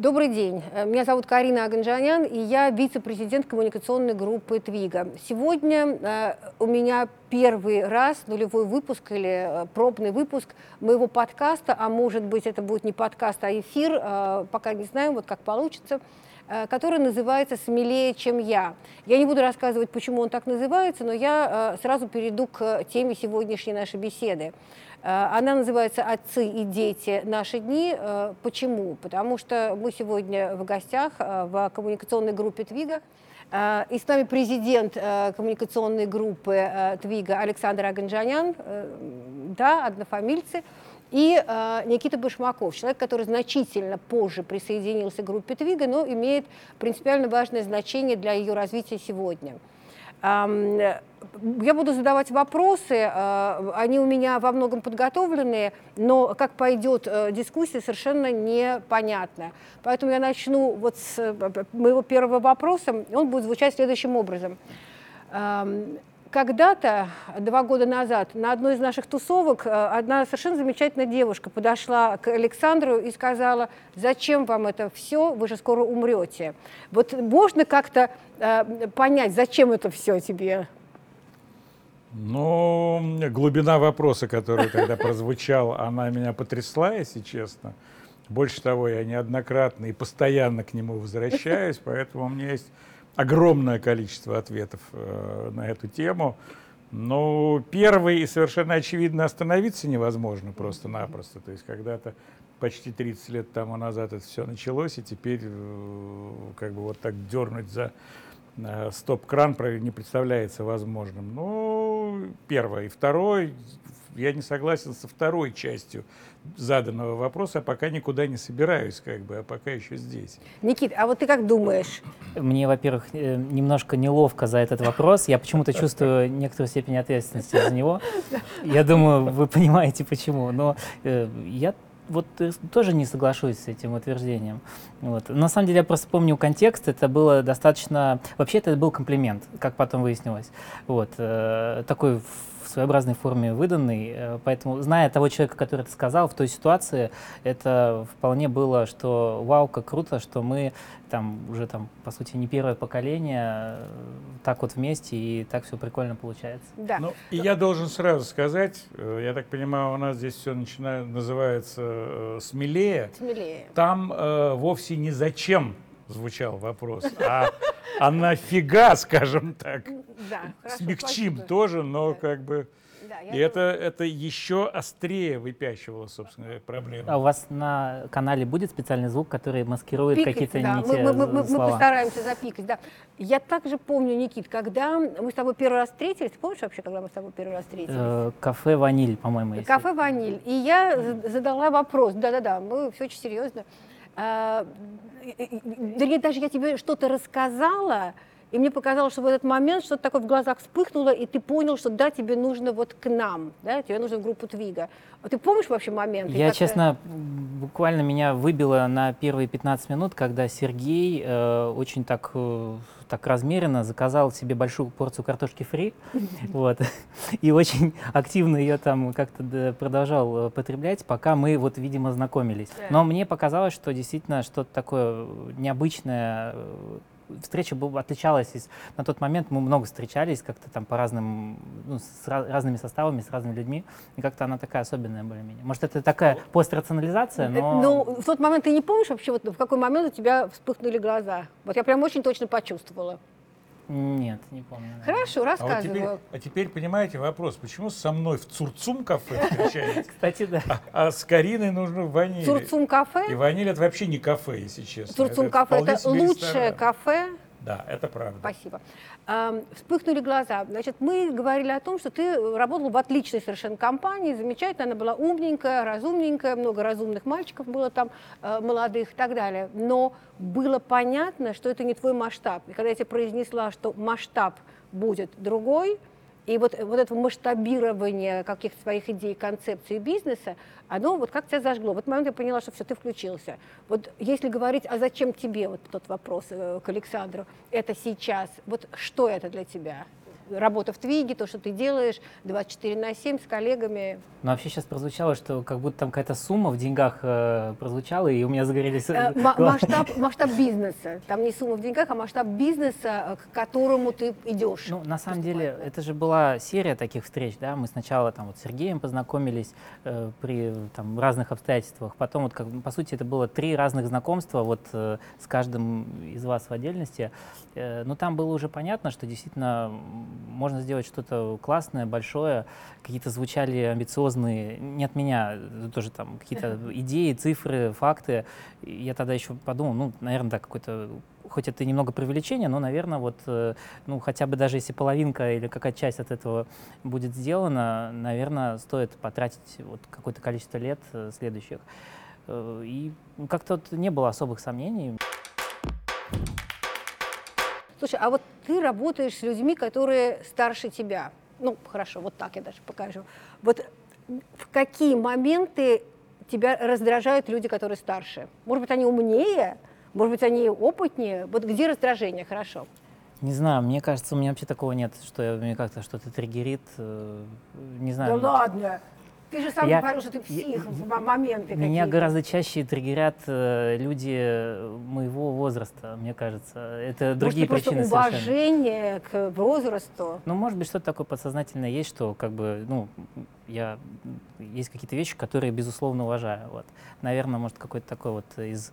Добрый день. Э, меня зовут Карина Аганджанян, и я вице-президент коммуникационной группы «Твига». Сегодня э, у меня первый раз нулевой выпуск или э, пробный выпуск моего подкаста, а может быть это будет не подкаст, а эфир, пока не знаем, вот как получится, который называется «Смелее, чем я». Я не буду рассказывать, почему он так называется, но я э, сразу перейду к теме сегодняшней нашей беседы. Э, она называется «Отцы и дети. Наши дни». Э, почему? Потому что мы сегодня в гостях э, в коммуникационной группе «Твига». И с нами президент коммуникационной группы «Твига» Александр Аганджанян, да, однофамильцы, и Никита Башмаков, человек, который значительно позже присоединился к группе «Твига», но имеет принципиально важное значение для ее развития сегодня – я буду задавать вопросы, э, они у меня во многом подготовленные, но как пойдет э, дискуссия, совершенно непонятно. Поэтому я начну вот с э, моего первого вопроса, он будет звучать следующим образом. Когда-то, два года назад, на одной из наших тусовок э, одна совершенно замечательная девушка подошла к Александру и сказала, зачем вам это все, вы же скоро умрете. Вот можно как-то э, понять, зачем это все тебе? Ну, глубина вопроса, который тогда прозвучал, она меня потрясла, если честно. Больше того, я неоднократно и постоянно к нему возвращаюсь, поэтому у меня есть огромное количество ответов э, на эту тему. Но первый и совершенно очевидно остановиться невозможно просто-напросто. То есть когда-то почти 30 лет тому назад это все началось, и теперь э, как бы вот так дернуть за э, стоп-кран не представляется возможным. Ну, первое. И второе, я не согласен со второй частью заданного вопроса, а пока никуда не собираюсь, как бы, а пока еще здесь. Никит, а вот ты как думаешь? Мне, во-первых, э, немножко неловко за этот вопрос. Я почему-то чувствую некоторую степень ответственности за него. Я думаю, вы понимаете, почему. Но э, я вот э, тоже не соглашусь с этим утверждением. Вот. На самом деле я просто помню контекст, это было достаточно... Вообще это был комплимент, как потом выяснилось. Вот. Такой своеобразной форме выданный, э, поэтому, зная того человека, который это сказал, в той ситуации, это вполне было, что вау, как круто, что мы там уже там, по сути, не первое поколение, э, так вот вместе, и так все прикольно получается. Да. Ну, и я должен сразу сказать, э, я так понимаю, у нас здесь все начинает, называется э, смелее. Смелее. Там э, вовсе не зачем звучал вопрос, а, а нафига, скажем так. Да, Смягчим спасибо. тоже, но да. как бы... Да, и это, это еще острее выпячивало, собственно, проблему. А у вас на канале будет специальный звук, который маскирует какие-то да. не мы, те мы, мы, слова? Мы постараемся запикать, да. Я также помню, Никит, когда мы с тобой первый раз встретились, ты помнишь вообще, когда мы с тобой первый раз встретились? Э, кафе «Ваниль», по-моему. Если... Кафе «Ваниль». И я задала вопрос, да-да-да, мы все очень серьезно. А, вернее, даже я тебе что-то рассказала, и мне показалось, что в этот момент что-то такое в глазах вспыхнуло, и ты понял, что да, тебе нужно вот к нам, да, тебе нужно в группу Твига. А ты помнишь вообще момент? Я, честно, буквально меня выбило на первые 15 минут, когда Сергей э, очень так, э, так размеренно заказал себе большую порцию картошки фри, вот, и очень активно ее там как-то продолжал э, потреблять, пока мы вот, видимо, знакомились. Но мне показалось, что действительно что-то такое необычное э, встреча была, отличалась. Из, на тот момент мы много встречались как-то там по разным, ну, с раз, разными составами, с разными людьми, и как-то она такая особенная более-менее. Может, это такая пострационализация, но... Ну, в тот момент ты не помнишь вообще, вот в какой момент у тебя вспыхнули глаза? Вот я прям очень точно почувствовала. Нет, не помню. Хорошо, рассказываю. А, вот теперь, а теперь понимаете вопрос, почему со мной в Цурцум кафе встречаете? Кстати, да. А, а с Кариной нужно в ваниль. Цурцум кафе? И ваниль это вообще не кафе, если честно. Цурцум кафе это лучшее кафе да, это правда. Спасибо. Вспыхнули глаза. Значит, мы говорили о том, что ты работал в отличной совершенно компании, замечательно, она была умненькая, разумненькая, много разумных мальчиков было там, э, молодых и так далее. Но было понятно, что это не твой масштаб. И когда я тебе произнесла, что масштаб будет другой, и вот, вот это масштабирование каких-то своих идей, концепций бизнеса, оно вот как тебя зажгло. В этот момент я поняла, что все, ты включился. Вот если говорить, а зачем тебе, вот тот вопрос э, к Александру, это сейчас, вот что это для тебя? Работа в Твиге, то, что ты делаешь 24 на 7 с коллегами. Но вообще сейчас прозвучало, что как будто там какая-то сумма в деньгах э, прозвучала, и у меня загорелись э, глаза. Масштаб, масштаб бизнеса. Там не сумма в деньгах, а масштаб бизнеса, к которому ты идешь. Ну, на самом деле, это же была серия таких встреч, да, мы сначала там вот с Сергеем познакомились э, при там разных обстоятельствах, потом вот как по сути это было три разных знакомства вот э, с каждым из вас в отдельности, э, но там было уже понятно, что действительно можно сделать что-то классное, большое, какие-то звучали амбициозные, не от меня, тоже там какие-то идеи, цифры, факты. И я тогда еще подумал, ну, наверное, да, какой-то хоть это немного преувеличение, но, наверное, вот, ну, хотя бы даже если половинка или какая-то часть от этого будет сделана, наверное, стоит потратить вот какое-то количество лет следующих. И как-то вот не было особых сомнений. Слушай, а вот ты работаешь с людьми, которые старше тебя. Ну, хорошо, вот так я даже покажу. Вот в какие моменты тебя раздражают люди, которые старше? Может быть, они умнее? Может быть, они опытнее? Вот где раздражение? Хорошо. Не знаю, мне кажется, у меня вообще такого нет, что я, мне как-то что-то триггерит. Не знаю. Да ладно. Ты же сам я, говорил, что ты псих в моменты Меня гораздо чаще триггерят э, люди моего возраста, мне кажется. Это другие может, причины просто уважение к возрасту. Ну, может быть, что-то такое подсознательное есть, что как бы, ну, я есть какие-то вещи, которые безусловно уважаю. Вот. Наверное, может какой-то такой вот из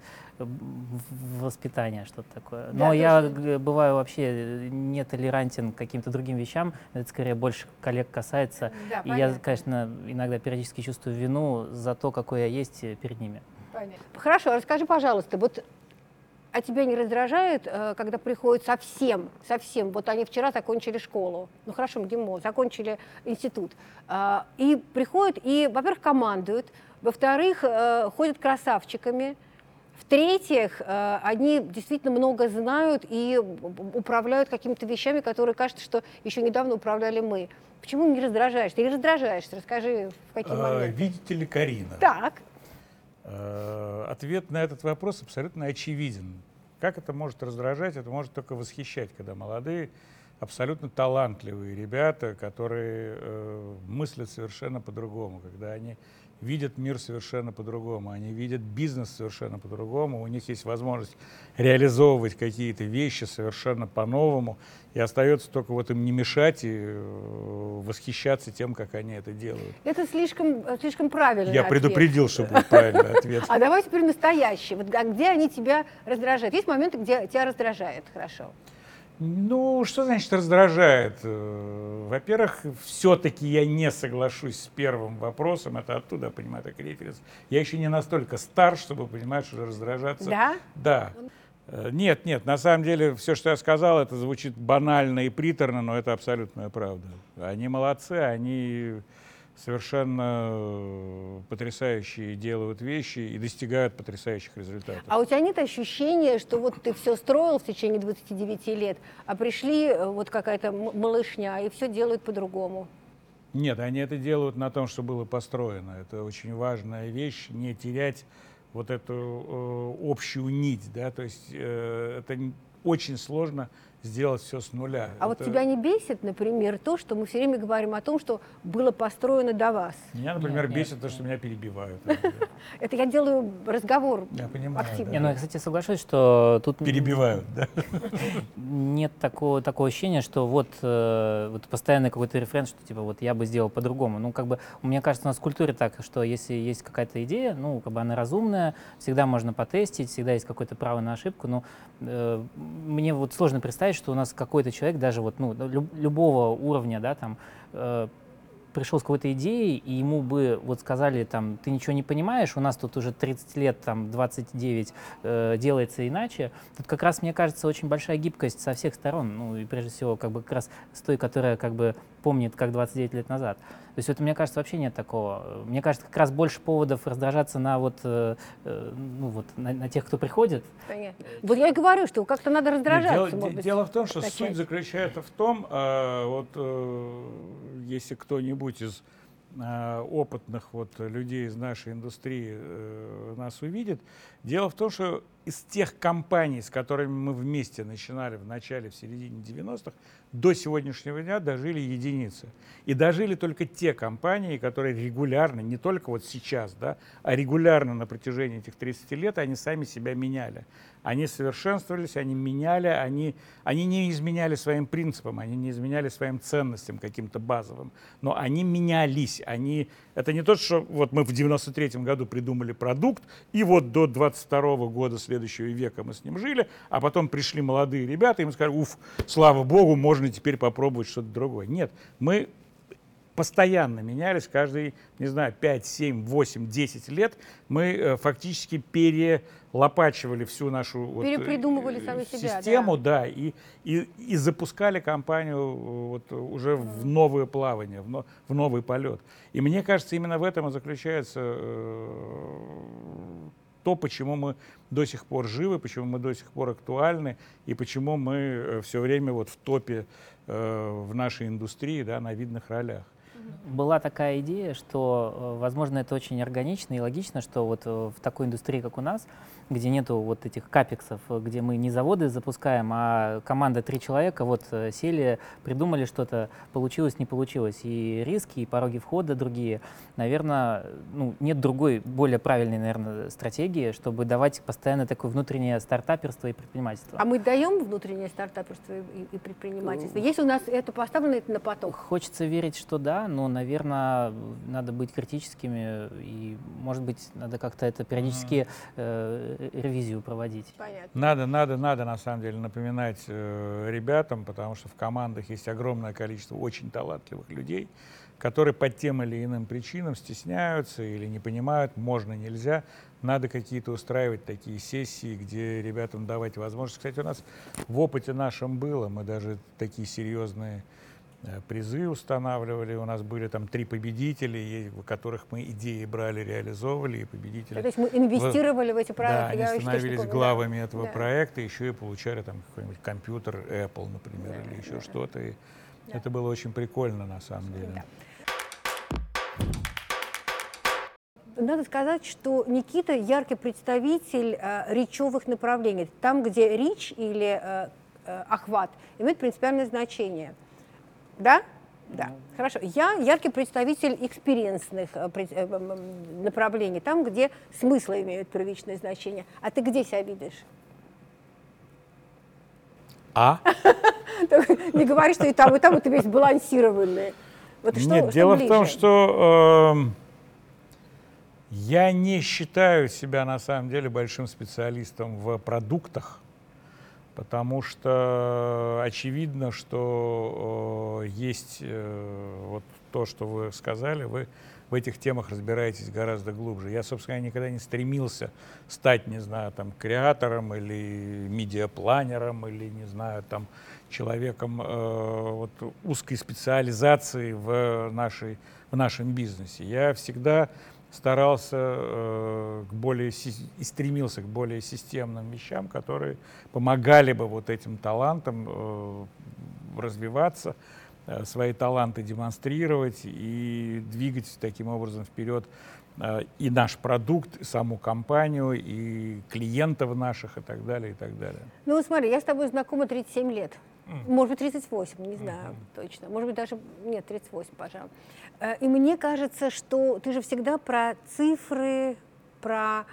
воспитания что-то такое. Но да, я точно. бываю вообще нетолерантен к каким-то другим вещам. Это скорее больше коллег касается. Да, и понятно. я, конечно, иногда периодически чувствую вину за то, какой я есть перед ними. Понятно. Хорошо, расскажи, пожалуйста, вот а тебя не раздражает, э, когда приходят совсем, совсем, вот они вчера закончили школу, ну хорошо, МГИМО, закончили институт, а, и приходят и, во-первых, командуют, во-вторых, э, ходят красавчиками, в-третьих, э, они действительно много знают и управляют какими-то вещами, которые кажется, что еще недавно управляли мы. Почему не раздражаешься? Ты не раздражаешься? Расскажи, в какие а, моменты. Видите ли, Карина? Так. Э, ответ на этот вопрос абсолютно очевиден. Как это может раздражать? Это может только восхищать, когда молодые, абсолютно талантливые ребята, которые э, мыслят совершенно по-другому, когда они видят мир совершенно по-другому, они видят бизнес совершенно по-другому, у них есть возможность реализовывать какие-то вещи совершенно по-новому, и остается только вот им не мешать и э, восхищаться тем, как они это делают. Это слишком, слишком правильный Я ответ. предупредил, что будет правильный ответ. А давай теперь настоящий. Вот а где они тебя раздражают? Есть моменты, где тебя раздражает, хорошо? Ну, что значит раздражает? Э, во-первых, все-таки я не соглашусь с первым вопросом. Это оттуда, понимаю, так референс. Я еще не настолько стар, чтобы понимать, что раздражаться. Да? Да. Э, нет, нет, на самом деле все, что я сказал, это звучит банально и приторно, но это абсолютная правда. Они молодцы, они совершенно э, потрясающие делают вещи и достигают потрясающих результатов. А у тебя нет ощущения, что вот ты все строил в течение 29 лет, а пришли э, вот какая-то малышня и все делают по-другому? Нет, они это делают на том, что было построено. Это очень важная вещь, не терять вот эту э, общую нить, да, то есть э, это очень сложно сделать все с нуля. А Это... вот тебя не бесит, например, то, что мы все время говорим о том, что было построено до вас? Меня, например, нет, бесит нет, то, что меня перебивают. Это я делаю разговор Я понимаю, ну, я, кстати, соглашусь, что тут... Перебивают, да? Нет такого, такого ощущения, что вот, э, вот постоянный какой-то референс, что типа вот я бы сделал по-другому. Ну, как бы, мне кажется, у нас в культуре так, что если есть какая-то идея, ну, как бы она разумная, всегда можно потестить, всегда есть какое-то право на ошибку, но э, мне вот сложно представить, что у нас какой-то человек, даже вот, ну, любого уровня, да, там, э, пришел с какой-то идеей, и ему бы вот сказали, там, ты ничего не понимаешь, у нас тут уже 30 лет, там, 29 э, делается иначе, тут как раз, мне кажется, очень большая гибкость со всех сторон, ну, и прежде всего, как бы, как раз с той, которая, как бы, помнит, как 29 лет назад. То есть это, мне кажется, вообще нет такого. Мне кажется, как раз больше поводов раздражаться на вот, э, э, ну вот, на, на тех, кто приходит. Понятно. Вот я и говорю, что как-то надо раздражаться. Нет, дело, дело в том, что суть заключается в том, э, вот э, если кто-нибудь из э, опытных вот людей из нашей индустрии э, нас увидит. Дело в том, что из тех компаний, с которыми мы вместе начинали в начале, в середине 90-х, до сегодняшнего дня дожили единицы. И дожили только те компании, которые регулярно, не только вот сейчас, да, а регулярно на протяжении этих 30 лет они сами себя меняли. Они совершенствовались, они меняли, они, они не изменяли своим принципам, они не изменяли своим ценностям каким-то базовым, но они менялись. Они, это не то, что вот мы в 93 году придумали продукт, и вот до 22 года следующего века мы с ним жили, а потом пришли молодые ребята, и мы сказали, уф, слава богу, можно теперь попробовать что-то другое. Нет, мы постоянно менялись, каждые, не знаю, 5, 7, 8, 10 лет мы э, фактически перелопачивали всю нашу вот, Перепридумывали сами себя, систему, да, да и, и, и запускали компанию э, вот, уже в новое плавание, в, но, в новый полет. И мне кажется, именно в этом и заключается э, то, почему мы до сих пор живы, почему мы до сих пор актуальны и почему мы э, все время вот в топе э, в нашей индустрии, да, на видных ролях была такая идея, что, э, возможно, это очень органично и логично, что вот э, в такой индустрии, как у нас, где нету вот этих капексов, где мы не заводы запускаем, а команда три человека, вот э, сели, придумали что-то, получилось, не получилось. И риски, и пороги входа другие. Наверное, ну, нет другой, более правильной, наверное, стратегии, чтобы давать постоянно такое внутреннее стартаперство и предпринимательство. А мы даем внутреннее стартаперство и, и предпринимательство? Есть у нас это поставлено это на поток? Хочется верить, что да, но, наверное, надо быть критическими и, может быть, надо как-то это периодически э, ревизию проводить. Понятно. Надо, надо, надо, на самом деле, напоминать э, ребятам, потому что в командах есть огромное количество очень талантливых людей, которые по тем или иным причинам стесняются или не понимают, можно, нельзя. Надо какие-то устраивать такие сессии, где ребятам давать возможность. Кстати, у нас в опыте нашем было, мы даже такие серьезные Э, призы устанавливали. У нас были там три победителя, у которых мы идеи брали, реализовывали, и победители... То есть мы инвестировали в, в эти проекты? Да, они становились главами этого да. проекта, еще и получали там какой-нибудь компьютер Apple, например, да, или еще да, что-то. И да. Это было очень прикольно на самом деле. Да. Надо сказать, что Никита яркий представитель э, речевых направлений. Там, где речь или э, э, охват имеет принципиальное значение – да? Да, хорошо. Я яркий представитель экспириенсных э, э, направлений, там, где смыслы имеют первичное значение. А ты где себя видишь? А? Не говори, что и там, и там вот весь балансированный. Вот что, Нет, что дело ближе? в том, что э, я не считаю себя на самом деле большим специалистом в продуктах потому что очевидно, что э, есть э, вот то, что вы сказали, вы в этих темах разбираетесь гораздо глубже. Я, собственно, никогда не стремился стать, не знаю, там, креатором или медиапланером или, не знаю, там, человеком э, вот, узкой специализации в, нашей, в нашем бизнесе. Я всегда старался э, к более и стремился к более системным вещам, которые помогали бы вот этим талантам э, развиваться, э, свои таланты демонстрировать и двигать таким образом вперед э, и наш продукт, и саму компанию, и клиентов наших, и так далее, и так далее. Ну, смотри, я с тобой знакома 37 лет. Может быть, 38, не знаю mm-hmm. точно. Может быть, даже, нет, 38, пожалуй. Э, и мне кажется, что ты же всегда про цифры, про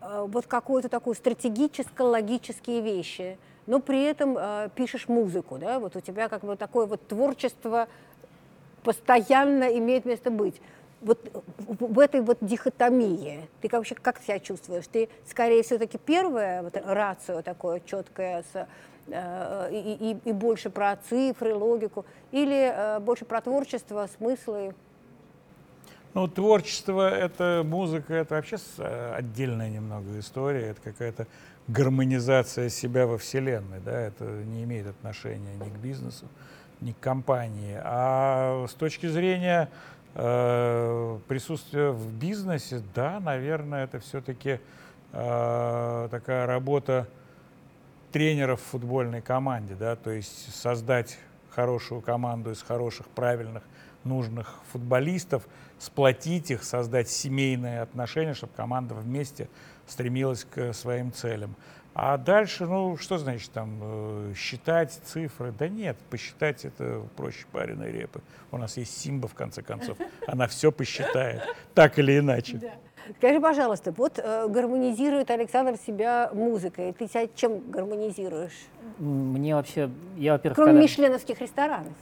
э, вот какую-то такую стратегическо-логические вещи, но при этом э, пишешь музыку, да, вот у тебя как бы такое вот творчество постоянно имеет место быть. Вот в этой вот дихотомии ты вообще как себя чувствуешь? Ты скорее все-таки первое, вот рацию такое четкое с и, и, и больше про цифры, логику, или э, больше про творчество, смыслы? Ну, творчество, это музыка, это вообще э, отдельная немного история, это какая-то гармонизация себя во Вселенной, да, это не имеет отношения ни к бизнесу, ни к компании. А с точки зрения э, присутствия в бизнесе, да, наверное, это все-таки э, такая работа, тренеров в футбольной команде, да, то есть создать хорошую команду из хороших, правильных, нужных футболистов, сплотить их, создать семейные отношения, чтобы команда вместе стремилась к своим целям. А дальше, ну, что значит там э, считать цифры? Да нет, посчитать это проще пареной репы. У нас есть Симба, в конце концов. Она все посчитает, так или иначе. Скажи, пожалуйста, вот э, гармонизирует Александр себя музыкой. Ты себя чем гармонизируешь? Мне вообще, я, во-первых, Кроме когда- мишленовских ресторанов.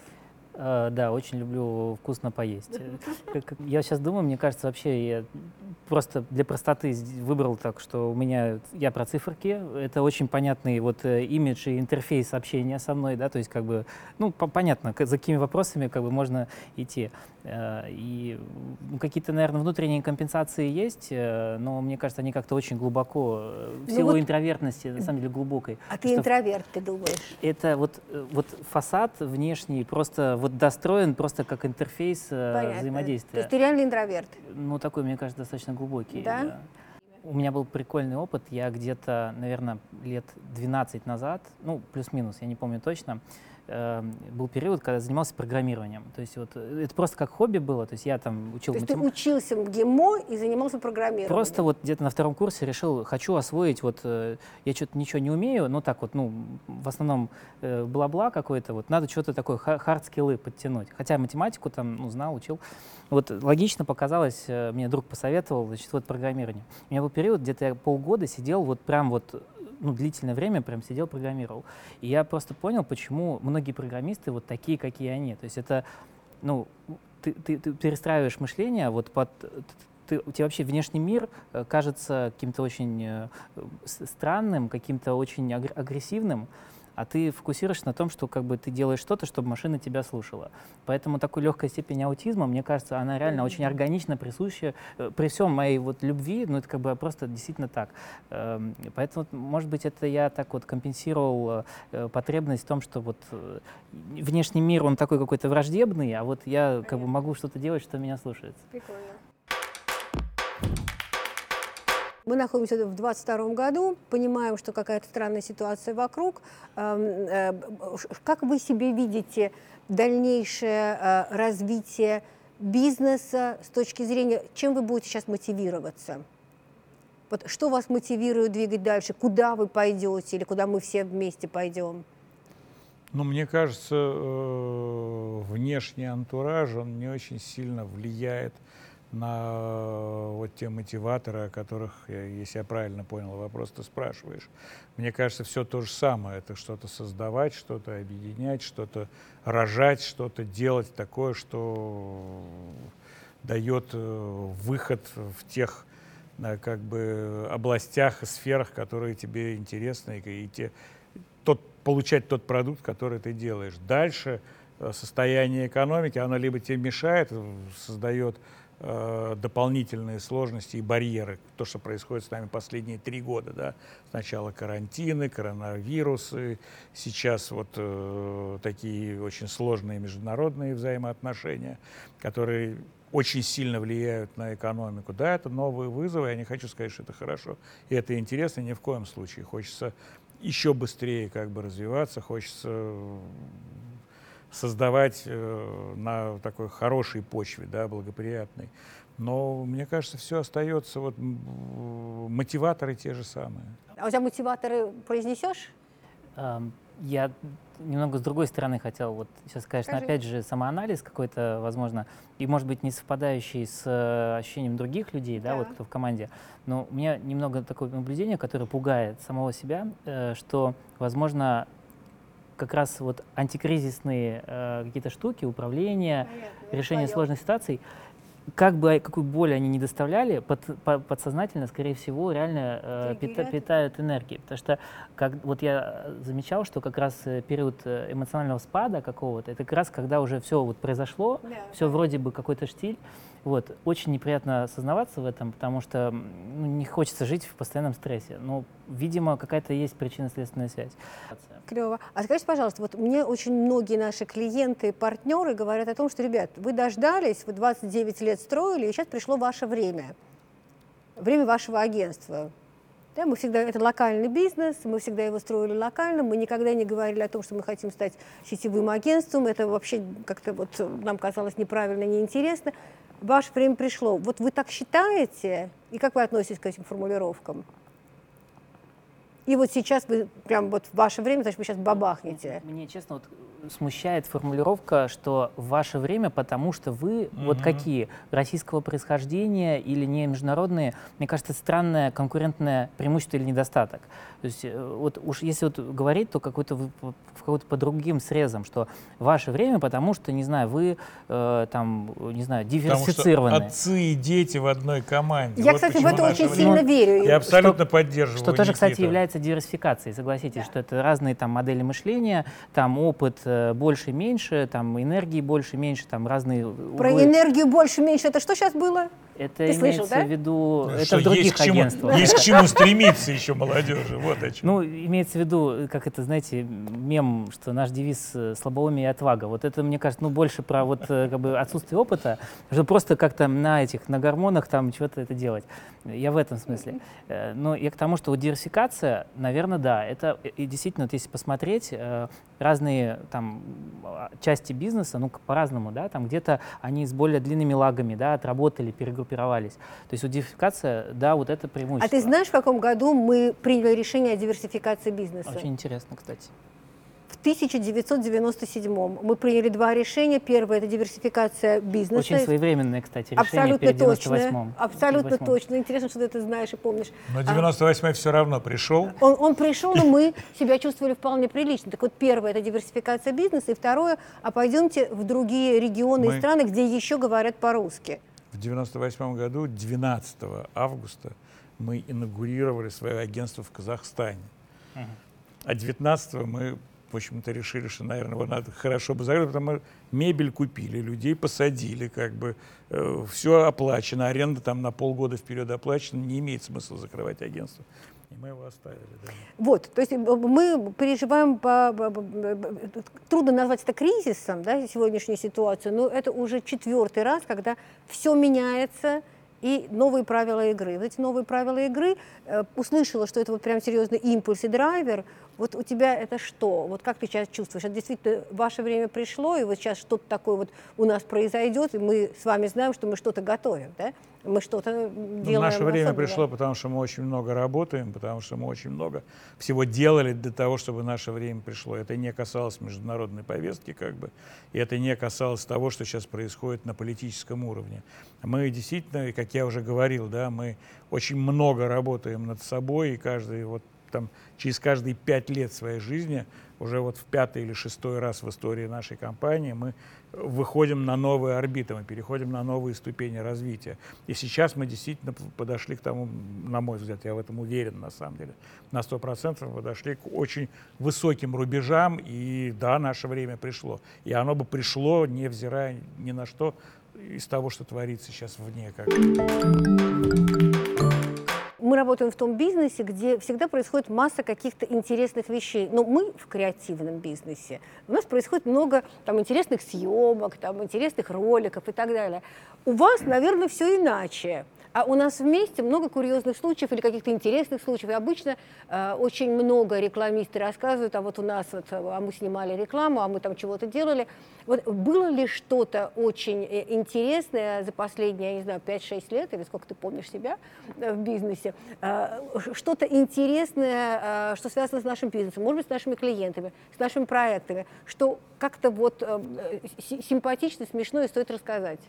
Э, Да, очень люблю вкусно поесть. Э, Я сейчас думаю, мне кажется, вообще я просто для простоты выбрал так, что у меня я про циферки. Это очень понятный вот э, имидж и интерфейс общения со мной, да, то есть как бы, ну, по- понятно, за какими вопросами как бы можно идти. Э, И какие-то, наверное, внутренние компенсации есть, э, но мне кажется, они как-то очень глубоко, э, в Ну силу вот- интровертности, на самом деле глубокой. А ты интроверт, ты думаешь? это вот, вот фасад внешний просто вот достроен просто как интерфейс Понятно. То взаимодействия. есть ты реально интроверт. Ну, такой, мне кажется, достаточно глубокий. Да? У меня был прикольный опыт. Я где-то, наверное, лет 12 назад, ну, плюс-минус, я не помню точно, э, был период, когда занимался программированием. То есть вот э, это просто как хобби было. То есть я там учил То есть ты матем- учился в ГИМО и занимался программированием. Просто вот где-то на втором курсе решил, хочу освоить, вот э, я что-то ничего не умею, ну так вот, ну, в основном э, бла-бла какой-то, вот надо что-то такое, хард-скиллы подтянуть. Хотя математику там, ну, знал, учил. Вот логично показалось, э, мне друг посоветовал, значит, вот программирование. У меня был период, где-то я полгода сидел, вот прям вот, ну, длительное время прям сидел, программировал. И я просто понял, почему многие программисты вот такие, какие они. То есть это, ну, ты, ты, ты перестраиваешь мышление вот под ты, тебя вообще внешний мир э, кажется каким-то очень э, странным, каким-то очень агр- агрессивным, а ты фокусируешься на том, что как бы ты делаешь что-то, чтобы машина тебя слушала. Поэтому такой легкая степень аутизма, мне кажется, она реально очень органично присуща э, при всем моей вот любви, ну это как бы просто действительно так. Эм, Поэтому, может быть, это я так вот компенсировал э, потребность в том, что вот э, внешний мир, он такой какой-то враждебный, а вот я как бы могу что-то делать, что меня слушается. Прикольно. Мы находимся в 22 году, понимаем, что какая-то странная ситуация вокруг. Эм, э, Как вы себе видите дальнейшее э, развитие бизнеса с точки зрения, чем вы будете сейчас мотивироваться? Вот что вас мотивирует двигать дальше? Куда вы пойдете или куда мы все вместе пойдем? Ну, мне кажется, э, внешний антураж, он не очень сильно влияет на э, вот те мотиваторы, о которых, если я правильно понял вопрос, ты спрашиваешь. Мне кажется, все то же самое. Это что-то создавать, что-то объединять, что-то рожать, что-то делать такое, что дает э, выход в тех э, как бы областях сферах, которые тебе интересны, и, те, тот, получать тот продукт, который ты делаешь. Дальше состояние экономики, оно либо тебе мешает, создает дополнительные сложности и барьеры, то, что происходит с нами последние три года. Да? Сначала карантины, коронавирусы, сейчас вот э, такие очень сложные международные взаимоотношения, которые очень сильно влияют на экономику. Да, это новые вызовы, я не хочу сказать, что это хорошо. И это интересно ни в коем случае. Хочется еще быстрее как бы развиваться, хочется э, создавать э, на такой хорошей почве, да, благоприятной. Но мне кажется, все остается, вот мотиваторы те же самые. А у тебя мотиваторы произнесешь? Я немного с другой стороны хотел вот сейчас, конечно, Скажи. опять же самоанализ какой-то, возможно, и может быть не совпадающий с э, ощущением других людей, да, вот Да. кто в команде. Но у меня немного такое наблюдение, которое пугает самого себя, э, что, возможно, как раз вот антикризисные э, какие-то штуки, управление, решение сложных ситуаций, как бы какую боль они не доставляли, под, по- подсознательно, скорее всего, реально э, пита- питают энергией. Потому что как, вот я э, замечал, что как раз э, период э, эмоционального спада какого-то, это как раз когда уже все вот произошло, Да, все вроде бы какой-то штиль. Вот. Очень неприятно осознаваться в этом, потому что ну, не хочется жить в постоянном стрессе. Но, видимо, какая-то есть причинно-следственная связь. Клево. А скажите, пожалуйста, вот мне очень многие наши клиенты партнеры говорят о том, что, ребят, вы дождались, вы 29 лет строили, и сейчас пришло ваше время. Время вашего агентства. Да, мы всегда, это локальный бизнес, мы всегда его строили локально, мы никогда не говорили о том, что мы хотим стать сетевым агентством, это вообще как-то вот нам казалось неправильно, неинтересно. Ваше время пришло. Вот вы так считаете, и как вы относитесь к этим формулировкам? И вот сейчас вы прям вот в ваше время, значит, вы сейчас бабахнете. Мне, честно, вот смущает формулировка, что в ваше время, потому что вы Мгм. вот какие российского происхождения или не международные, мне кажется, странное конкурентное преимущество или недостаток. То есть э, вот уж если вот говорить, то какой-то вы по- в какой-то по другим срезам, что ваше время, потому что, не знаю, вы э, там, не знаю, что диверсифицированы. отцы и дети в одной команде. Я, Вот кстати, в это очень время. сильно верю. Я абсолютно поддерживаю Что тоже, кстати, Никиту. является диверсификацией, согласитесь, что это разные там модели мышления, там опыт э, больше, меньше, там энергии больше, меньше, там разные Про углы. энергию больше, меньше, это что сейчас было? Это Ты слышал, имеется да? в виду, Ну, это что в других есть к чему, агентствах. Есть к чему стремиться еще молодежи. Вот о чем. Ну, имеется в виду, как это, знаете, мем, что наш девиз э, «слабоумие и отвага». Вот это, мне кажется, ну, больше про вот э, как бы отсутствие опыта, что просто как-то на этих, на гормонах там чего-то это делать. Я в этом смысле. Э, Но я к тому, что вот диверсификация, наверное, да, это э, и действительно, вот если посмотреть, э, разные там части бизнеса, ну, по-разному, да, там где-то они с более длинными лагами, да, отработали, перегруппировались. То есть диверсификация, да, вот это преимущество. А ты знаешь, в каком году мы приняли решение о диверсификации бизнеса? Очень интересно, кстати. В 1997 мы приняли два решения. Первое – это диверсификация бизнеса. Очень своевременное, кстати, решение Абсолютно перед точно. 98-м. Абсолютно 98-м. точно. Интересно, что ты это знаешь и помнишь. Но 98-й все равно пришел. Он, он пришел, но мы себя чувствовали вполне прилично. Так вот, первое – это диверсификация бизнеса, и второе – а пойдемте в другие регионы Мы- и страны, где еще говорят по-русски. В 98 году, 12 августа, мы инаугурировали свое агентство в Казахстане. А 19 мы, в общем-то, решили, что, наверное, его надо хорошо бы закрыть, потому что мебель купили, людей посадили, как бы все оплачено, аренда там на полгода вперед оплачена, не имеет смысла закрывать агентство. И мы его оставили. да. Вот, то есть э, мы переживаем, по- трудно назвать это кризисом, да, сегодняшнюю ситуацию, но это уже четвертый раз, когда все меняется, и новые правила игры. Вот эти новые правила игры, э, услышала, что это вот прям серьезный импульс и драйвер. Вот у тебя это что? Вот как ты сейчас чувствуешь? Это действительно ваше время пришло, и вот сейчас что-то такое вот у нас произойдет, и мы с вами знаем, что мы что-то готовим, да? Мы что-то Ну, делаем наше время особенное. пришло, потому что мы очень много работаем, потому что мы очень много всего делали для того, чтобы наше время пришло. Это не касалось международной повестки, как бы, и это не касалось того, что сейчас происходит на политическом уровне. Мы действительно, как я уже говорил, да, мы очень много работаем над собой, и каждый вот там через каждые пять лет своей жизни, уже вот в пятый или шестой раз в истории нашей компании мы выходим на новые орбиты, мы переходим на новые ступени развития. И сейчас мы действительно подошли к тому, на мой взгляд, я в этом уверен на самом деле, на 100% мы подошли к очень высоким рубежам, и да, наше время пришло. И оно бы пришло, невзирая ни на что, из того, что творится сейчас вне. Как. Мы работаем в том бизнесе, где всегда происходит масса каких-то интересных вещей. Но мы в креативном бизнесе. У нас происходит много там, интересных съемок, там, интересных роликов и так далее. У вас, наверное, все иначе. А у нас вместе много курьезных случаев или каких-то интересных случаев. И обычно э, очень много рекламисты рассказывают, а вот у нас, вот, а мы снимали рекламу, а мы там чего-то делали. Вот было ли что-то очень э, интересное за последние, я не знаю, 5-6 лет, или сколько ты помнишь себя э, в бизнесе, э, что-то интересное, э, что связано с нашим бизнесом, может быть, с нашими клиентами, с нашими проектами, что как-то вот э, си- симпатично, смешно и стоит рассказать?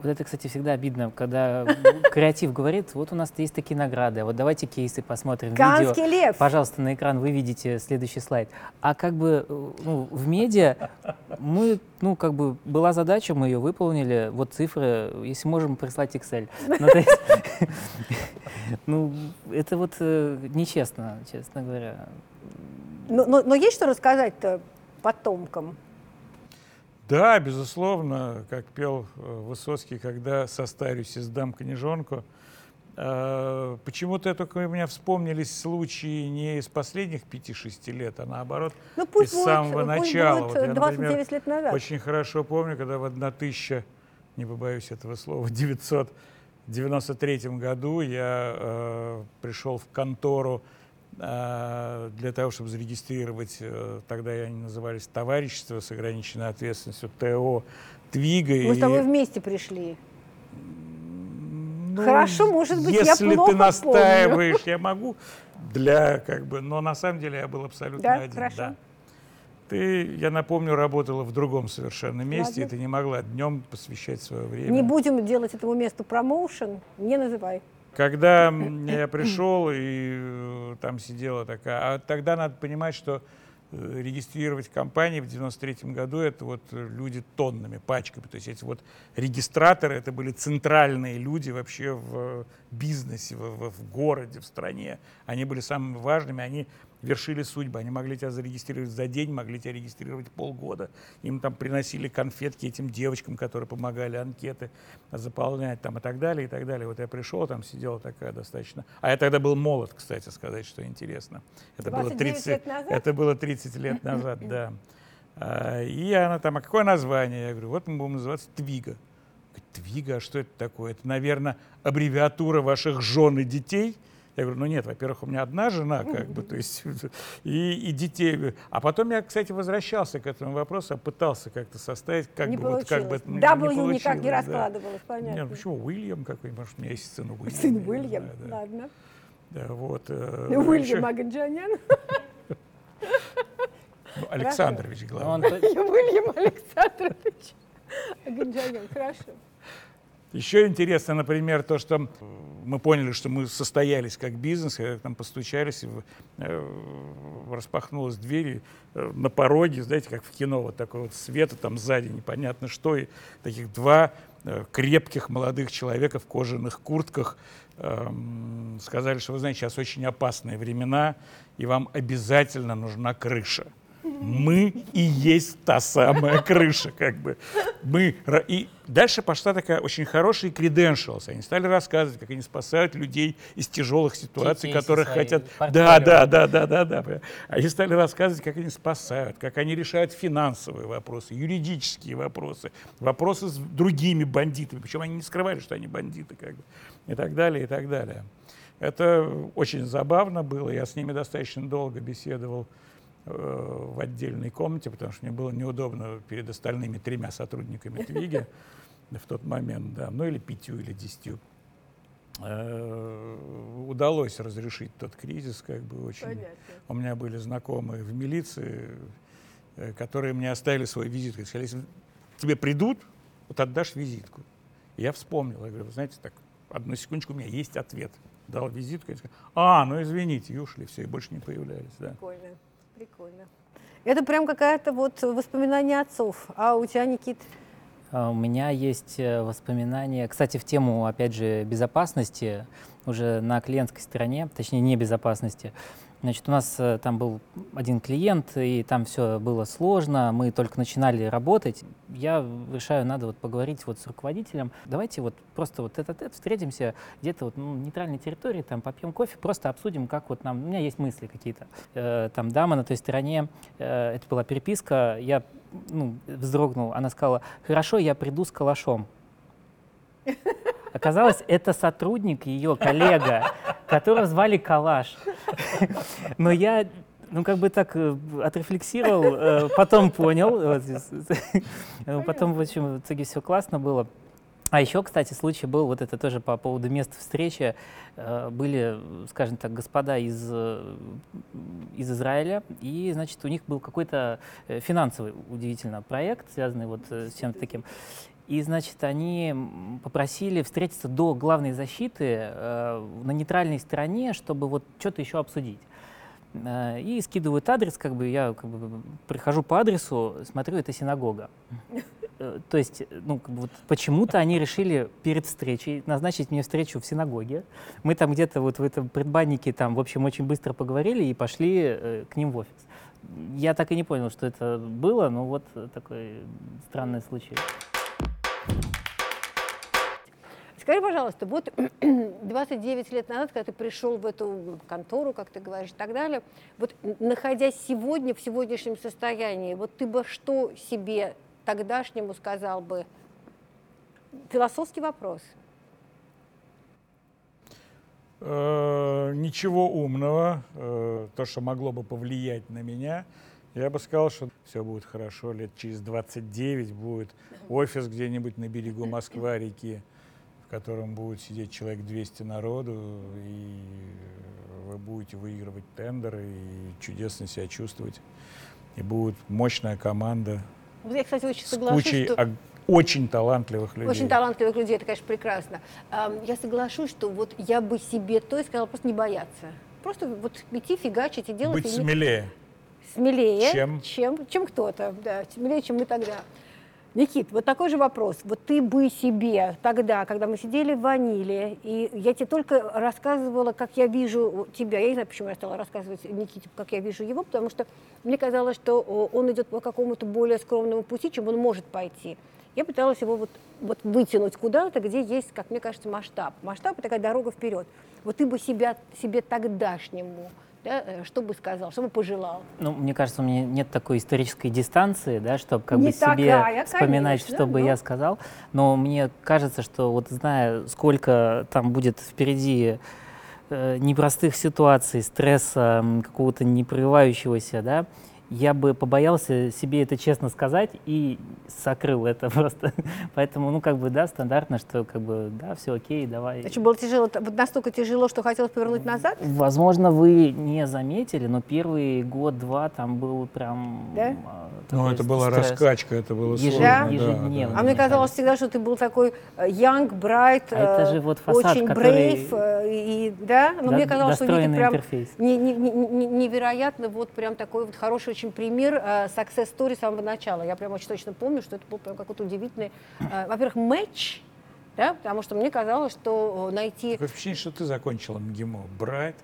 Вот это, кстати, всегда обидно, когда креатив говорит, вот у нас есть такие награды, а вот давайте кейсы посмотрим, видео. Канский лев! Пожалуйста, на экран вы видите следующий слайд. А как бы э, ну, в медиа мы, ну, как бы была задача, мы ее выполнили, вот цифры, если можем прислать Excel. Ну, ну, это вот э, нечестно, честно говоря. Но, но- но есть что рассказать-то потомкам? Да, безусловно, как пел э, Высоцкий, когда состарюсь и сдам книжонку. Э, Почему-то только у меня вспомнились случаи не из последних 5-6 лет, а наоборот, Ну пусть из будет, самого пусть начала. будет Вот я, 29 например, лет назад. Очень хорошо помню, когда в 1000, не побоюсь этого слова, в 93 году я э, пришел в контору для того, чтобы зарегистрировать, э, тогда они назывались товарищество с ограниченной ответственностью, ТО, Твига. Мы и- с тобой вместе пришли. Ну, Хорошо, может быть, я если плохо ты настаиваешь, я могу для как бы, но на самом деле я был абсолютно Да? один. Хорошо. Да. Ты, я напомню, работала в другом совершенно месте, Ладно. и ты не могла днем посвящать свое время. Не будем делать этому месту промоушен, не называй. Когда я пришел, и э, там сидела такая... А тогда надо понимать, что э, регистрировать компании в 93 году это вот э, люди тоннами, пачками. То есть эти вот регистраторы, это были центральные люди вообще в бизнесе, в, в- в городе, в стране. Они были самыми важными, они вершили судьбы. Они могли тебя зарегистрировать за день, могли тебя регистрировать полгода. Им там приносили конфетки этим девочкам, которые помогали анкеты заполнять там и так далее, и так далее. Вот я пришел, там сидела такая достаточно... А я тогда был молод, кстати, сказать, что интересно. Это было 29 30 лет назад? Это было 30 лет назад, да. А, И она там, а какое название? Я говорю, вот мы будем называться Твига. Твига, а что это такое? Это, наверное, аббревиатура ваших жен и детей? Я говорю, ну нет, во-первых, у меня одна жена, как бы, то есть, и, и детей. А потом я, кстати, возвращался к этому вопросу, а пытался как-то составить, как не бы, вот, как бы, получилось. это, ну, W никак не получилось, да. раскладывалось, понятно. Нет, ну почему Уильям какой-нибудь, может, у меня есть сын Уильям. Сын да, Уильям, да. ладно. Да, вот. э, Ну, Уильям еще- Аганджанян. ну, Александрович, Ну, главное. то- Уильям Александрович Аганджанян. Хорошо. Еще интересно, например, то, что мы поняли, что мы состоялись как бизнес, когда к нам постучались, и э, распахнулась дверь, и, э, на пороге, знаете, как в кино, вот такой вот света там сзади, непонятно что, и таких два э, крепких молодых человека в кожаных куртках эм, сказали, что вы знаете, сейчас очень опасные времена, и вам обязательно нужна крыша. Мы и есть та самая крыша, как бы. Мы, и дальше пошла такая очень хорошая credentials. Они стали рассказывать, как они спасают людей из тяжелых ситуаций, которые свои, хотят... Да, да, да, да, да, да. Они стали рассказывать, как они спасают, как они решают финансовые вопросы, юридические вопросы, вопросы с другими бандитами. Причем они не скрывали, что они бандиты, как бы. И так далее, и так далее. Это очень забавно было. Я с ними достаточно долго беседовал в отдельной комнате, потому что мне было неудобно перед остальными тремя сотрудниками Твиги в тот момент, да, ну или пятью, или десятью. Э, Удалось разрешить тот кризис, как бы очень. Понятно. У меня были знакомые в милиции, э, которые мне оставили свой визитку. Сказали, если тебе придут, вот отдашь визитку. И я вспомнил, я говорю, вы знаете, так, одну секундочку, у меня есть ответ. Дал визитку, и сказал, а, ну извините, и ушли, все, и больше не появлялись, да. Прикольно. Прикольно. Это прям какая-то вот воспоминание отцов. А у тебя, Никит? А, У меня есть э, воспоминания, кстати, в тему, опять же, безопасности, уже на клиентской стороне, точнее, небезопасности. Значит, у нас э, там был один клиент, и там все было сложно, мы только начинали работать. Я решаю, надо вот поговорить вот с руководителем. Давайте вот просто вот этот этот встретимся где-то вот ну, нейтральной территории, там попьем кофе, просто обсудим, как вот нам, у меня есть мысли какие-то. Э, там дама на той стороне, э, это была переписка, я ну, вздрогнул, она сказала, хорошо, я приду с калашом. Оказалось, это сотрудник, ее коллега, которого звали Калаш. Но я, ну, как бы так э, отрефлексировал, э, потом понял. ну, Потом, в общем, в итоге все классно было. А еще, кстати, случай был, вот это тоже по поводу места встречи, э, были, скажем так, господа из, э, из Израиля, и, значит, у них был какой-то э, финансовый, удивительно, проект, связанный вот э, с чем-то таким. И, значит, они попросили встретиться до главной защиты э, на нейтральной стороне, чтобы вот что-то еще обсудить. Э, И скидывают адрес, как бы я как бы, прихожу по адресу, смотрю, это синагога. Э, То есть, ну, как бы вот почему-то они решили перед встречей назначить мне встречу в синагоге. Мы там где-то вот в этом предбаннике там, в общем, очень быстро поговорили и пошли э, к ним в офис. Я так и не понял, что это было, но вот такой странный случай. Скажи, пожалуйста, вот 29 лет назад, когда ты пришел в эту контору, как ты говоришь, и так далее, вот находясь сегодня, в сегодняшнем состоянии, вот ты бы что себе тогдашнему сказал бы? Философский вопрос. Э, ничего умного, э, то, что могло бы повлиять на меня. Я бы сказал, что все будет хорошо, лет через 29 будет офис где-нибудь на берегу Москва-реки, в котором будет сидеть человек 200 народу, и вы будете выигрывать тендеры и чудесно себя чувствовать. И будет мощная команда Я, кстати, очень с соглашусь, кучей что... очень талантливых людей. Очень талантливых людей, это, конечно, прекрасно. Я соглашусь, что вот я бы себе то и сказала, просто не бояться. Просто вот идти, фигачить и делать. Быть и не- смелее. смелее, Чем? чем, чем кто-то, да, смелее, чем мы тогда. Никит, вот такой же вопрос. Вот ты бы себе тогда, когда мы сидели в ваниле, и я тебе только рассказывала, как я вижу тебя, я не знаю, почему я стала рассказывать Никите, как я вижу его, потому что мне казалось, что он идет по какому-то более скромному пути, чем он может пойти. Я пыталась его вот, вот вытянуть куда-то, где есть, как мне кажется, масштаб. Масштаб – это такая дорога вперед. Вот ты бы себя, себе тогдашнему, да, э, что бы сказал, что бы пожелал? Ну, мне кажется, у меня нет такой исторической дистанции, да, чтобы как Не бы себе такая, вспоминать, конечно, что бы но- я сказал. Но мне кажется, что вот зная, сколько там будет впереди э, непростых ситуаций, стресса, какого-то непрерывающегося, да, я бы побоялся себе это честно сказать и сокрыл это просто. Поэтому, ну, как бы, да, стандартно, что, как бы, да, все окей, давай. Значит, было тяжело, вот настолько тяжело, что хотелось повернуть назад? Возможно, вы не заметили, но первый год-два там был прям... Да? а, Ну, это была стресс. раскачка, это было Еже- сложно. да, ежедневно. да, А мне казалось всегда, что ты был такой э, young, bright, А это э, же вот фасад, очень который- brave, э, и, да, но Да- мне казалось, что Никит достроенный прям не- не- не- невероятно вот прям такой вот хороший очень пример э, success story с самого начала. Я прям очень точно помню, что это был прям какой-то удивительный, э, во-первых, матч, да, потому что мне казалось, что найти Такое впечатление, что ты закончила МГИМО. Брайт,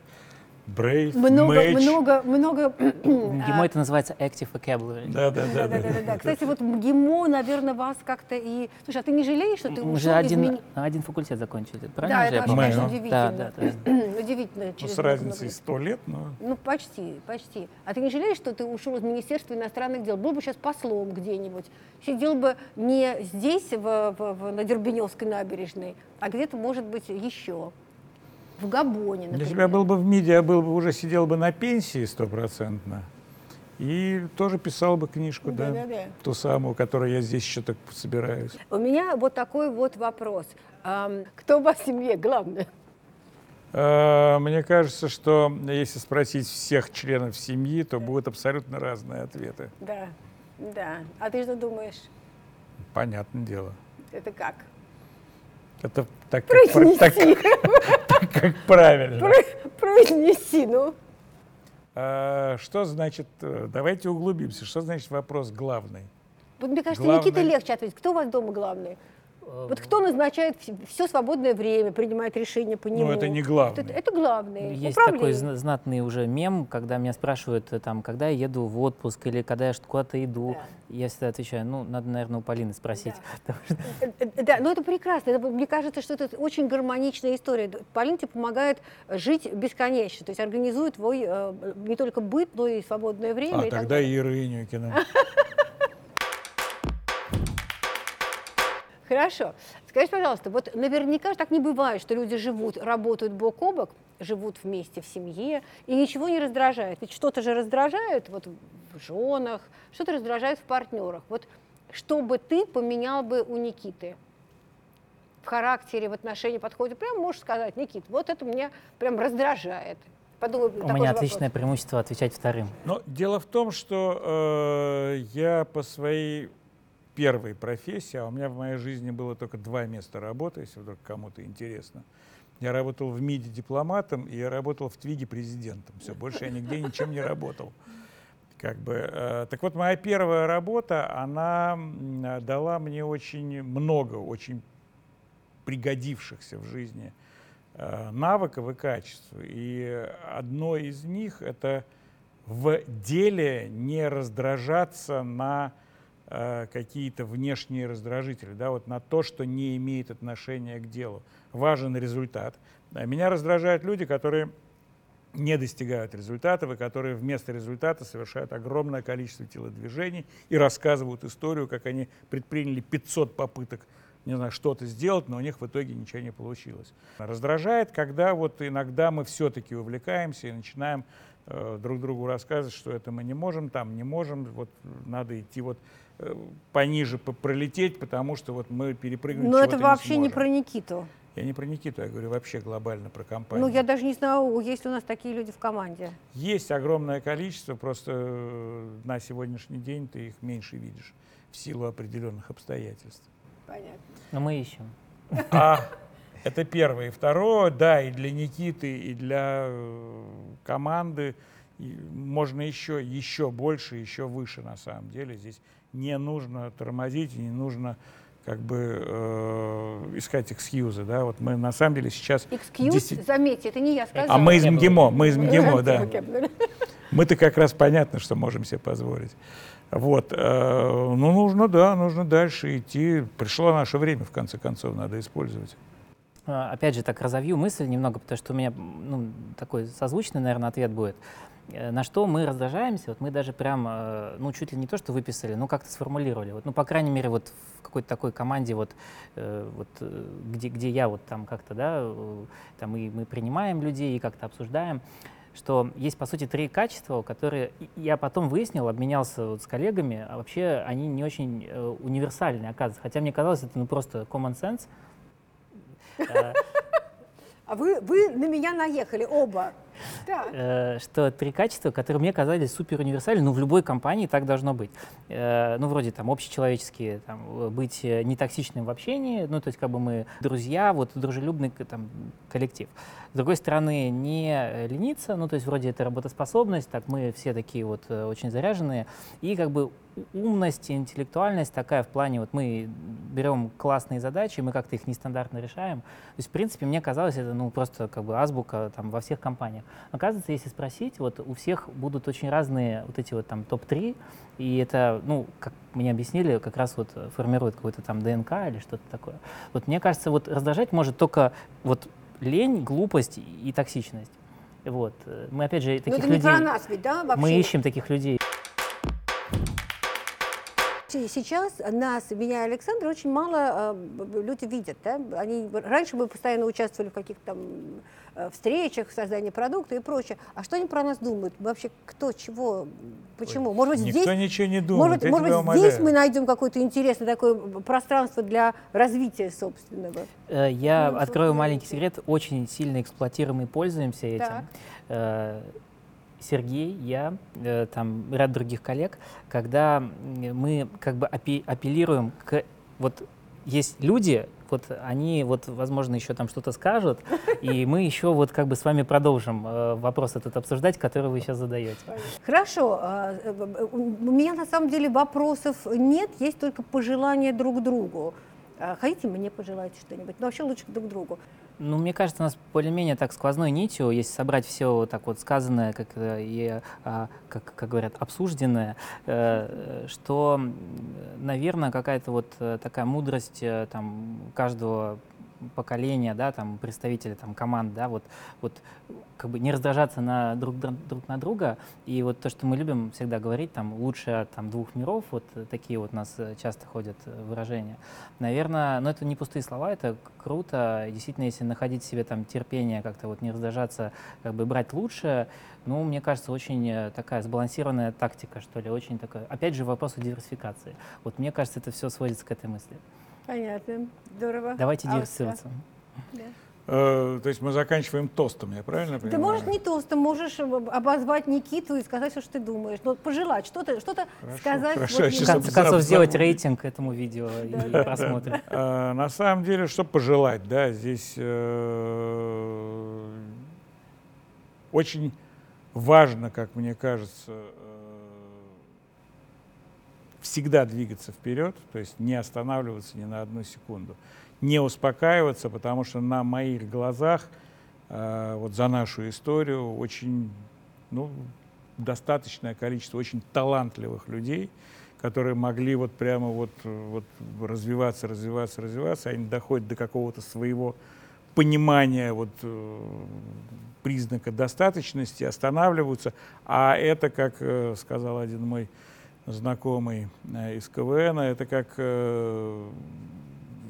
Брейв, много, Мэч. много, много МГИМО это называется Active Vocabulary. Да, да, да. Да, да, да, да. Кстати, вот МГИМО, наверное, вас как-то и... Слушай, а ты не жалеешь, что ты Мы ушел же из один, мини- один факультет закончили, Да, правильно я это очень, конечно, удивительно. Да, да, Удивительно. Ну, с разницей. 100 лет, но... Ну, почти, почти. А ты не жалеешь, что ты ушел из Министерства иностранных дел? Был бы сейчас послом где-нибудь. Сидел бы не здесь, в, в- в- на Дербеневской набережной, а где-то, может быть, еще. В Габоне, например. Для тебя был бы в МИДе, я был бы, уже сидел бы на пенсии стопроцентно. И тоже писал бы книжку, да, Да-да-да. ту самую, которую я здесь еще так собираюсь. У меня вот такой вот вопрос. Кто у вас в семье главный? Э, Мне кажется, что если спросить всех членов семьи, то будут абсолютно разные ответы. Да, да. А ты что думаешь? Понятное дело. Это как? Это так, как, так, как правильно. Про- Произнеси, ну. А, Что значит, э, давайте углубимся, что значит вопрос главный? Вот мне кажется, Никита легче ответить. Кто у вас дома главный? Вот кто назначает все свободное время, принимает решения по нему? Ну, это не главное. Это, это главное. Есть Управление. такой зна- знатный уже мем, когда меня спрашивают, э, там, когда я еду в отпуск или когда я куда-то иду. Я всегда отвечаю, ну, надо, наверное, у Полины спросить. Что Э, э, Да, но это прекрасно. Это, мне кажется, что это очень гармоничная история. Полин тебе помогает жить бесконечно, то есть организует твой не только быт, но и свободное время. А и так тогда далее. Ира Инюкина. Хорошо. Скажите, пожалуйста, вот наверняка же так не бывает, что люди живут, работают бок о бок, живут вместе в семье, и ничего не раздражает. Ведь что-то же раздражает вот в женах, что-то раздражает в партнерах. Вот что бы ты поменял бы у Никиты? В характере, в отношении, подходе. Прям можешь сказать, Никит, вот это меня прям раздражает. Подумай, у меня отличное вопрос. преимущество отвечать вторым. Но дело в том, что э, я по своей первой профессии, а у меня в моей жизни было только два места работы, если вдруг кому-то интересно. Я работал в МИДе дипломатом, и я работал в ТВИГе президентом. Все, больше я нигде ничем не работал. Как бы, э, так вот, моя первая работа, она дала мне очень много, очень пригодившихся в жизни э, навыков и качеств. И одно из них это в деле не раздражаться на э, какие-то внешние раздражители, да, вот на то, что не имеет отношения к делу. Важен результат. А Меня раздражают люди, которые не достигают результатов и которые вместо результата совершают огромное количество телодвижений и рассказывают историю, как они предприняли 500 попыток не знаю, что-то сделать, но у них в итоге ничего не получилось. Раздражает, когда вот иногда мы все-таки увлекаемся и начинаем э, друг другу рассказывать, что это мы не можем, там не можем, вот надо идти вот э, пониже пролететь, потому что вот мы перепрыгнем. Но это вообще не, не про Никиту. Я не про Никиту, я говорю вообще глобально про компанию. Ну, я даже не знаю, есть ли у нас такие люди в команде. Есть огромное количество, просто э, на сегодняшний день ты их меньше видишь в силу определенных обстоятельств. Понятно. Но мы ищем. А это первое. И второе, да, и для Никиты, и для э, команды и можно еще, еще больше, еще выше на самом деле. Здесь не нужно тормозить, не нужно как бы э, искать экскьюзы, да, вот мы на самом деле сейчас... Экскьюз, 10... заметьте, это не я сказала. А мы из МГИМО, мы из МГИМО, да. Мы-то как раз понятно, что можем себе позволить. Вот, э, ну нужно, да, нужно дальше идти. Пришло наше время, в конце концов, надо использовать. А, опять же, так разовью мысль немного, потому что у меня ну, такой созвучный, наверное, ответ будет. Э, на что мы раздражаемся, вот мы даже прям, э, ну, чуть ли не то, что выписали, но как-то сформулировали. Вот, ну, по крайней мере, вот в какой-то такой команде, вот, э, вот где, где я вот там как-то, да, там мы, мы принимаем людей и как-то обсуждаем, что есть, по сути, три качества, которые я потом выяснил, обменялся вот с коллегами, а вообще они не очень универсальные, оказывается. Хотя мне казалось, это ну просто common sense. А вы, вы на меня наехали оба. Э, что три качества, которые мне казались супер универсальны, ну, в любой компании так должно быть. Э, ну, вроде там общечеловеческие, там, быть нетоксичным в общении, ну, то есть как бы мы друзья, вот дружелюбный там, коллектив. С другой стороны, не лениться, ну, то есть вроде это работоспособность, так мы все такие вот э, очень заряженные, и как бы умность, интеллектуальность такая в плане, вот мы берем классные задачи, мы как-то их нестандартно решаем. То есть, в принципе, мне казалось, это ну, просто как бы азбука там, во всех компаниях. Оказывается, если спросить, вот у всех будут очень разные вот эти вот там топ-3, и это, ну, как мне объяснили, как раз вот формирует какой-то там ДНК или что-то такое. Вот мне кажется, вот раздражать может только вот лень, глупость и токсичность. Вот. Мы, опять же, таких Но это людей... не про нас ведь, да, вообще? Мы ищем таких людей. Сейчас нас, меня и Александра, очень мало э, люди видят. Да? Они, раньше мы постоянно участвовали в каких-то там э, встречах, в создании продукта и прочее. А что они про нас думают? Вообще кто, чего, почему? Ой, может быть, никто здесь, ничего не думает, может, может быть, здесь мы найдем какое-то интересное такое пространство для развития собственного. Э, я ну, открою маленький секрет. Очень сильно эксплуатируем и пользуемся этим. Так. Сергей, я, э, там ряд других коллег, когда мы как бы апеллируем к вот есть люди, вот они вот, возможно, еще там что-то скажут, и мы еще вот как бы с вами продолжим э, вопрос этот обсуждать, который вы сейчас задаете. Хорошо. Э, у меня на самом деле вопросов нет, есть только пожелания друг другу. Хотите мне пожелать что-нибудь? Ну, вообще лучше друг другу. Ну, мне кажется, у нас более-менее так сквозной нитью, если собрать все так вот сказанное, как и, а, как, как говорят, обсужденное, э, что, наверное, какая-то вот э, такая мудрость э, там каждого поколения, да, там, представители там, команд, да, вот, вот как бы не раздражаться на друг, друг на друга. И вот то, что мы любим всегда говорить, там, лучше там, двух миров, вот такие вот у нас часто ходят выражения. Наверное, но это не пустые слова, это круто. Действительно, если находить себе там терпение, как-то вот не раздражаться, как бы брать лучше, ну, мне кажется, очень э, такая сбалансированная тактика, что ли, очень такая. Опять же, вопрос о диверсификации. Вот мне кажется, это все сводится к этой мысли. Понятно. Здорово. Давайте диверсифицироваться. Да. Э, то есть мы заканчиваем тостом, я правильно понимаю? Ты можешь не тостом, можешь обозвать Никиту и сказать, что ты думаешь. Но пожелать, что-то что сказать. Хорошо, вот, в конце концов, сделать рейтинг этому видео и просмотрим. Э, на самом деле, что пожелать, да, здесь э, очень важно, как мне кажется, всегда двигаться вперед, то есть не останавливаться ни на одну секунду, не успокаиваться, потому что на моих глазах э, вот за нашу историю очень ну, достаточное количество очень талантливых людей, которые могли вот прямо вот, вот развиваться, развиваться, развиваться, они доходят до какого-то своего понимания вот, э, признака достаточности, останавливаются, а это, как э, сказал один мой знакомый э, из КВН, это как э,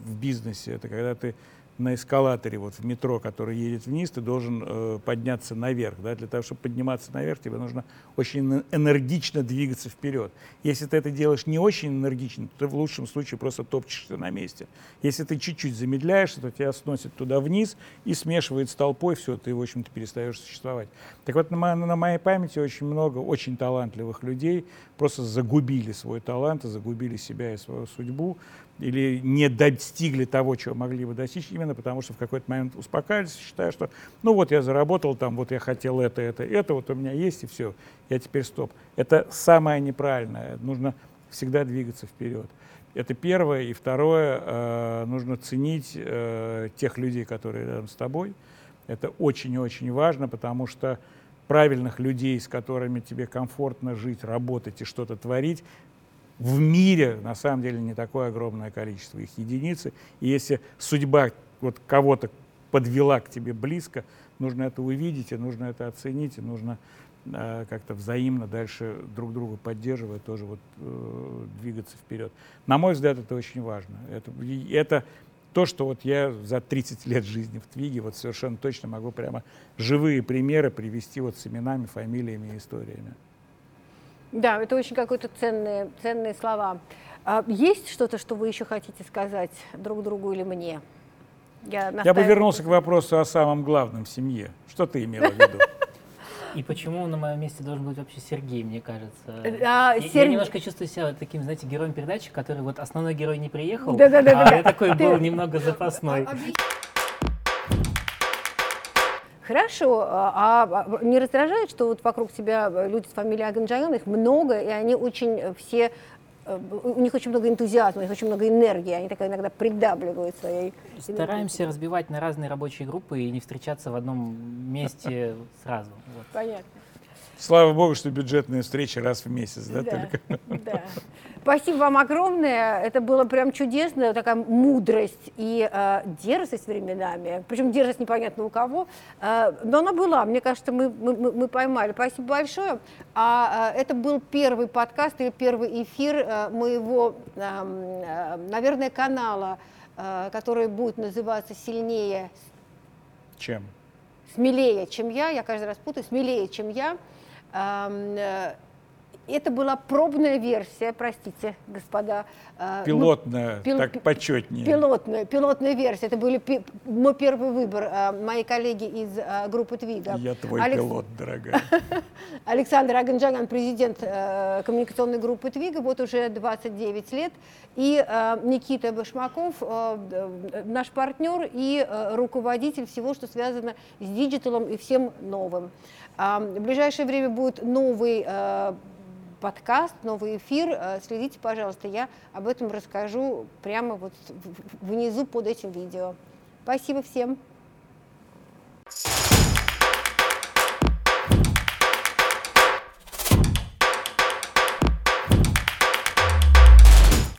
в бизнесе, это когда ты на эскалаторе вот в метро, который едет вниз, ты должен э, подняться наверх. Да? Для того, чтобы подниматься наверх, тебе нужно очень энергично двигаться вперед. Если ты это делаешь не очень энергично, то ты в лучшем случае просто топчешься на месте. Если ты чуть-чуть замедляешься, то тебя сносит туда вниз и смешивает с толпой, все, ты, в общем-то, перестаешь существовать. Так вот, на, на моей памяти очень много очень талантливых людей просто загубили свой талант, загубили себя и свою судьбу, или не достигли того, чего могли бы достичь, именно потому что в какой-то момент успокаивались, считая, что ну вот я заработал там, вот я хотел это, это, это, вот у меня есть и все, я теперь стоп. Это самое неправильное, нужно всегда двигаться вперед. Это первое. И второе, э, нужно ценить э, тех людей, которые рядом с тобой. Это очень и очень важно, потому что правильных людей, с которыми тебе комфортно жить, работать и что-то творить, в мире на самом деле не такое огромное количество их единицы. И если судьба вот кого-то подвела к тебе близко, нужно это увидеть, и нужно это оценить, и нужно э, как-то взаимно дальше друг друга поддерживая, тоже вот э, двигаться вперед. На мой взгляд, это очень важно. Это, это то, что вот я за 30 лет жизни в Твиге вот совершенно точно могу прямо живые примеры привести вот с именами, фамилиями и историями. Да, это очень какие-то ценные, ценные слова. А есть что-то, что вы еще хотите сказать друг другу или мне? Я, Я бы вернулся к вопросу о самом главном в семье. Что ты имела в виду? И почему на моем месте должен быть вообще Сергей, мне кажется? А, я, Сер... я немножко чувствую себя таким, знаете, героем передачи, который вот основной герой не приехал, да, да, да, а да. я такой был немного запасной. Хорошо, а, а не раздражает, что вот вокруг тебя люди с фамилией Аганджаян, их много, и они очень все, э, у них очень много энтузиазма, у них очень много энергии, они так иногда придавливают своей... Стараемся разбивать на разные рабочие группы и не встречаться в одном месте сразу. Понятно. Слава богу, что бюджетные встречи раз в месяц, да, да только? Да. Спасибо вам огромное. Это было прям чудесно, такая мудрость и э, дерзость временами. Причем дерзость непонятно у кого, э, но она была. Мне кажется, мы, мы, мы поймали. Спасибо большое. А э, это был первый подкаст или первый эфир э, моего, э, наверное, канала, э, который будет называться «Сильнее». Чем? Смелее, чем я. Я каждый раз путаю. Смелее, чем я. Э, это была пробная версия, простите, господа. Э, пилотная, ну, пил, так почетнее. Пилотная, пилотная версия. Это был мой первый выбор, э, мои коллеги из группы Twiga. Я твой Алекс... пилот, дорогая. Александр Оганджанян, президент коммуникационной группы Twiga, вот уже 29 лет. И Никита Башмаков, наш партнер и руководитель всего, что связано с диджиталом и всем новым. В ближайшее время будет новый э, подкаст, новый эфир. Э, следите, пожалуйста, я об этом расскажу прямо вот внизу под этим видео. Спасибо всем.